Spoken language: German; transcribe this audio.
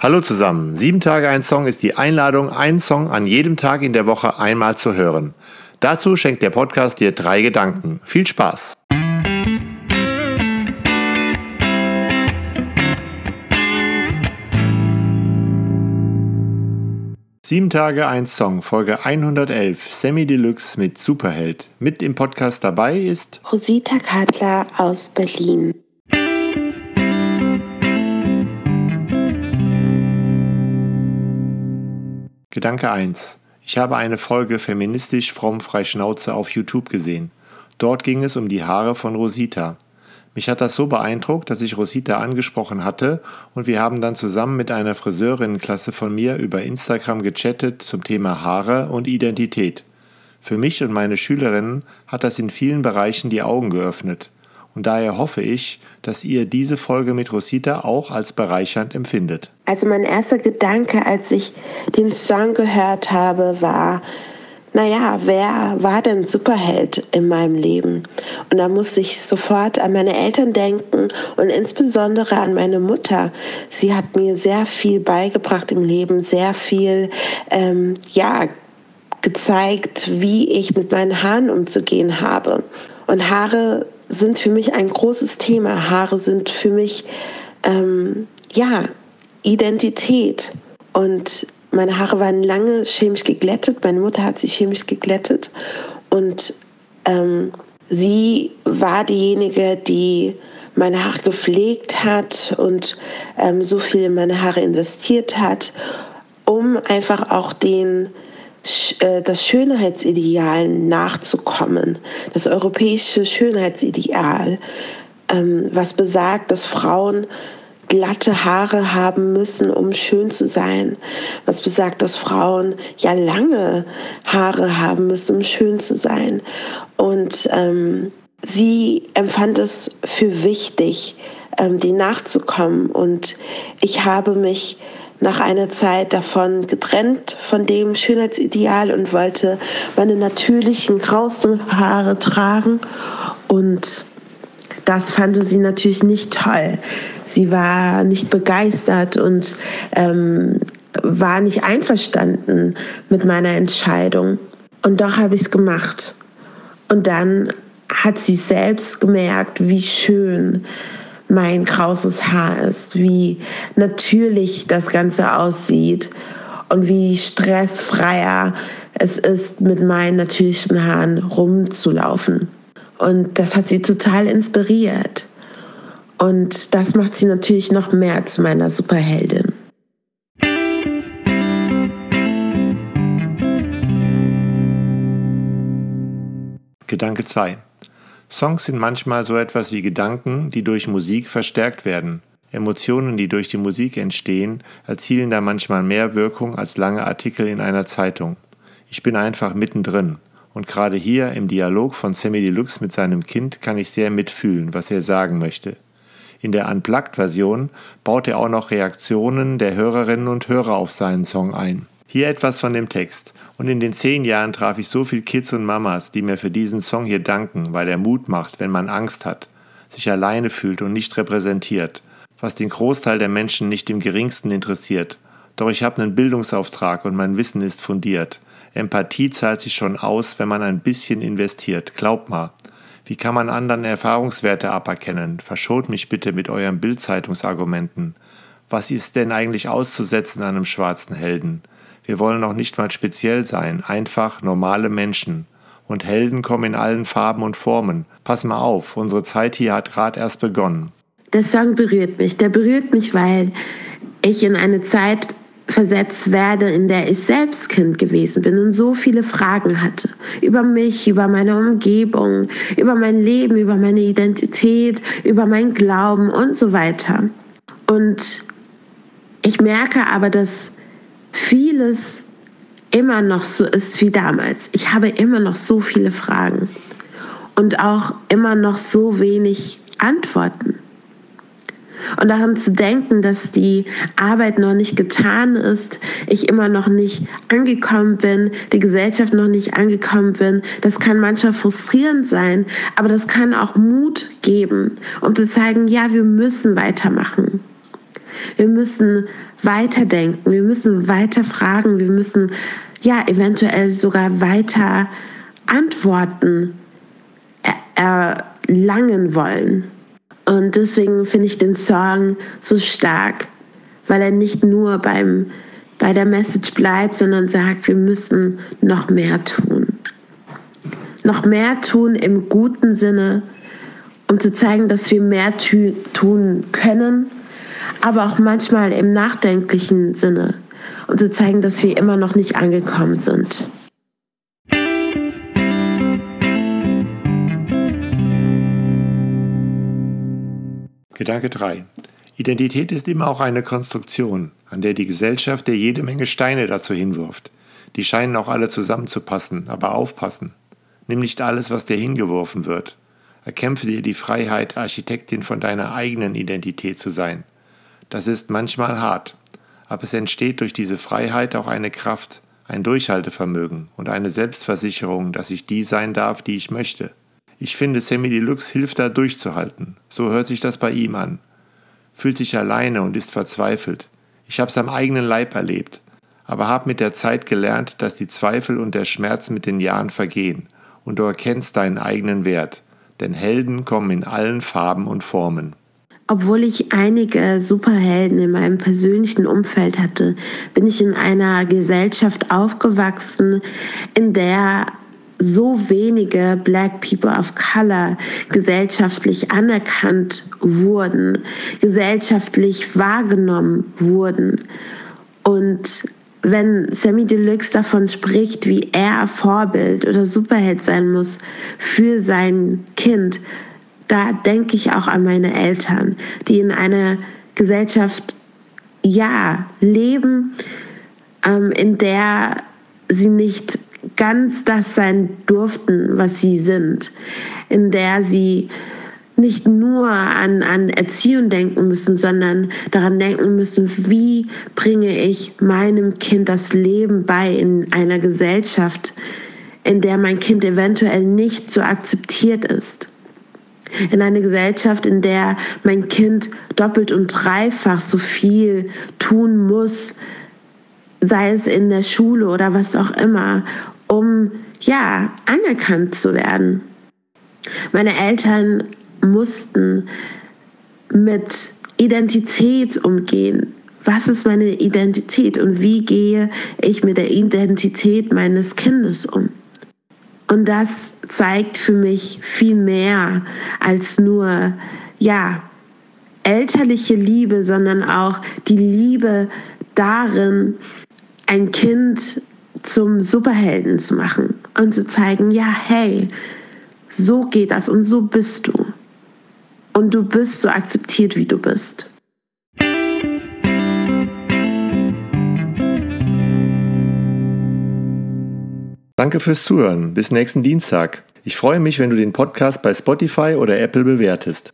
Hallo zusammen. Sieben Tage ein Song ist die Einladung, einen Song an jedem Tag in der Woche einmal zu hören. Dazu schenkt der Podcast dir drei Gedanken. Viel Spaß! Sieben Tage ein Song, Folge 111, Semi Deluxe mit Superheld. Mit im Podcast dabei ist Rosita Kadler aus Berlin. Gedanke 1. Ich habe eine Folge feministisch fromm frei Schnauze auf YouTube gesehen. Dort ging es um die Haare von Rosita. Mich hat das so beeindruckt, dass ich Rosita angesprochen hatte und wir haben dann zusammen mit einer Friseurinnenklasse von mir über Instagram gechattet zum Thema Haare und Identität. Für mich und meine Schülerinnen hat das in vielen Bereichen die Augen geöffnet. Und daher hoffe ich, dass ihr diese Folge mit Rosita auch als bereichernd empfindet. Also mein erster Gedanke, als ich den Song gehört habe, war, naja, wer war denn Superheld in meinem Leben? Und da musste ich sofort an meine Eltern denken und insbesondere an meine Mutter. Sie hat mir sehr viel beigebracht im Leben, sehr viel, ähm, ja, gezeigt, wie ich mit meinen Haaren umzugehen habe. Und Haare sind für mich ein großes Thema. Haare sind für mich, ähm, ja, Identität. Und meine Haare waren lange chemisch geglättet. Meine Mutter hat sie chemisch geglättet. Und ähm, sie war diejenige, die meine Haare gepflegt hat und ähm, so viel in meine Haare investiert hat, um einfach auch den das Schönheitsideal nachzukommen, das europäische Schönheitsideal, ähm, was besagt, dass Frauen glatte Haare haben müssen, um schön zu sein. Was besagt, dass Frauen ja lange Haare haben müssen, um schön zu sein. Und ähm, sie empfand es für wichtig, ähm, die nachzukommen. Und ich habe mich nach einer Zeit davon getrennt von dem Schönheitsideal und wollte meine natürlichen grausten Haare tragen und das fand sie natürlich nicht toll. Sie war nicht begeistert und ähm, war nicht einverstanden mit meiner Entscheidung. Und doch habe ich es gemacht. Und dann hat sie selbst gemerkt, wie schön mein krauses Haar ist, wie natürlich das Ganze aussieht und wie stressfreier es ist, mit meinen natürlichen Haaren rumzulaufen. Und das hat sie total inspiriert. Und das macht sie natürlich noch mehr zu meiner Superheldin. Gedanke 2. Songs sind manchmal so etwas wie Gedanken, die durch Musik verstärkt werden. Emotionen, die durch die Musik entstehen, erzielen da manchmal mehr Wirkung als lange Artikel in einer Zeitung. Ich bin einfach mittendrin. Und gerade hier im Dialog von Sammy Deluxe mit seinem Kind kann ich sehr mitfühlen, was er sagen möchte. In der Unplugged-Version baut er auch noch Reaktionen der Hörerinnen und Hörer auf seinen Song ein. Hier etwas von dem Text. Und in den zehn Jahren traf ich so viele Kids und Mamas, die mir für diesen Song hier danken, weil er Mut macht, wenn man Angst hat, sich alleine fühlt und nicht repräsentiert, was den Großteil der Menschen nicht im geringsten interessiert. Doch ich habe einen Bildungsauftrag und mein Wissen ist fundiert. Empathie zahlt sich schon aus, wenn man ein bisschen investiert. Glaubt mal. Wie kann man anderen Erfahrungswerte aberkennen? Verschont mich bitte mit euren Bildzeitungsargumenten. Was ist denn eigentlich auszusetzen an einem schwarzen Helden? Wir wollen noch nicht mal speziell sein, einfach normale Menschen. Und Helden kommen in allen Farben und Formen. Pass mal auf, unsere Zeit hier hat gerade erst begonnen. Der Song berührt mich. Der berührt mich, weil ich in eine Zeit versetzt werde, in der ich selbst Kind gewesen bin und so viele Fragen hatte. Über mich, über meine Umgebung, über mein Leben, über meine Identität, über mein Glauben und so weiter. Und ich merke aber, dass vieles immer noch so ist wie damals. Ich habe immer noch so viele Fragen und auch immer noch so wenig Antworten. Und daran zu denken, dass die Arbeit noch nicht getan ist, ich immer noch nicht angekommen bin, die Gesellschaft noch nicht angekommen bin, das kann manchmal frustrierend sein, aber das kann auch Mut geben, um zu zeigen, ja, wir müssen weitermachen. Wir müssen weiterdenken, wir müssen weiter fragen, wir müssen ja eventuell sogar weiter Antworten erlangen wollen. Und deswegen finde ich den Song so stark, weil er nicht nur beim, bei der Message bleibt, sondern sagt, wir müssen noch mehr tun. Noch mehr tun im guten Sinne, um zu zeigen, dass wir mehr tun können, aber auch manchmal im nachdenklichen Sinne, um zu zeigen, dass wir immer noch nicht angekommen sind. Gedanke 3. Identität ist immer auch eine Konstruktion, an der die Gesellschaft dir jede Menge Steine dazu hinwirft. Die scheinen auch alle zusammenzupassen, aber aufpassen. Nimm nicht alles, was dir hingeworfen wird. Erkämpfe dir die Freiheit, Architektin von deiner eigenen Identität zu sein. Das ist manchmal hart, aber es entsteht durch diese Freiheit auch eine Kraft, ein Durchhaltevermögen und eine Selbstversicherung, dass ich die sein darf, die ich möchte. Ich finde, Sammy Deluxe hilft da durchzuhalten. So hört sich das bei ihm an. Fühlt sich alleine und ist verzweifelt. Ich hab's am eigenen Leib erlebt, aber hab mit der Zeit gelernt, dass die Zweifel und der Schmerz mit den Jahren vergehen und du erkennst deinen eigenen Wert. Denn Helden kommen in allen Farben und Formen. Obwohl ich einige Superhelden in meinem persönlichen Umfeld hatte, bin ich in einer Gesellschaft aufgewachsen, in der so wenige Black People of Color gesellschaftlich anerkannt wurden, gesellschaftlich wahrgenommen wurden. Und wenn Sammy Deluxe davon spricht, wie er Vorbild oder Superheld sein muss für sein Kind, da denke ich auch an meine Eltern, die in einer Gesellschaft ja leben, ähm, in der sie nicht ganz das sein durften, was sie sind, in der sie nicht nur an, an Erziehung denken müssen, sondern daran denken müssen, wie bringe ich meinem Kind das Leben bei in einer Gesellschaft, in der mein Kind eventuell nicht so akzeptiert ist. In einer Gesellschaft, in der mein Kind doppelt und dreifach so viel tun muss, sei es in der Schule oder was auch immer, um ja anerkannt zu werden. Meine Eltern mussten mit Identität umgehen. Was ist meine Identität und wie gehe ich mit der Identität meines Kindes um? Und das zeigt für mich viel mehr als nur, ja, elterliche Liebe, sondern auch die Liebe darin, ein Kind zum Superhelden zu machen und zu zeigen, ja, hey, so geht das und so bist du. Und du bist so akzeptiert, wie du bist. Danke fürs Zuhören. Bis nächsten Dienstag. Ich freue mich, wenn du den Podcast bei Spotify oder Apple bewertest.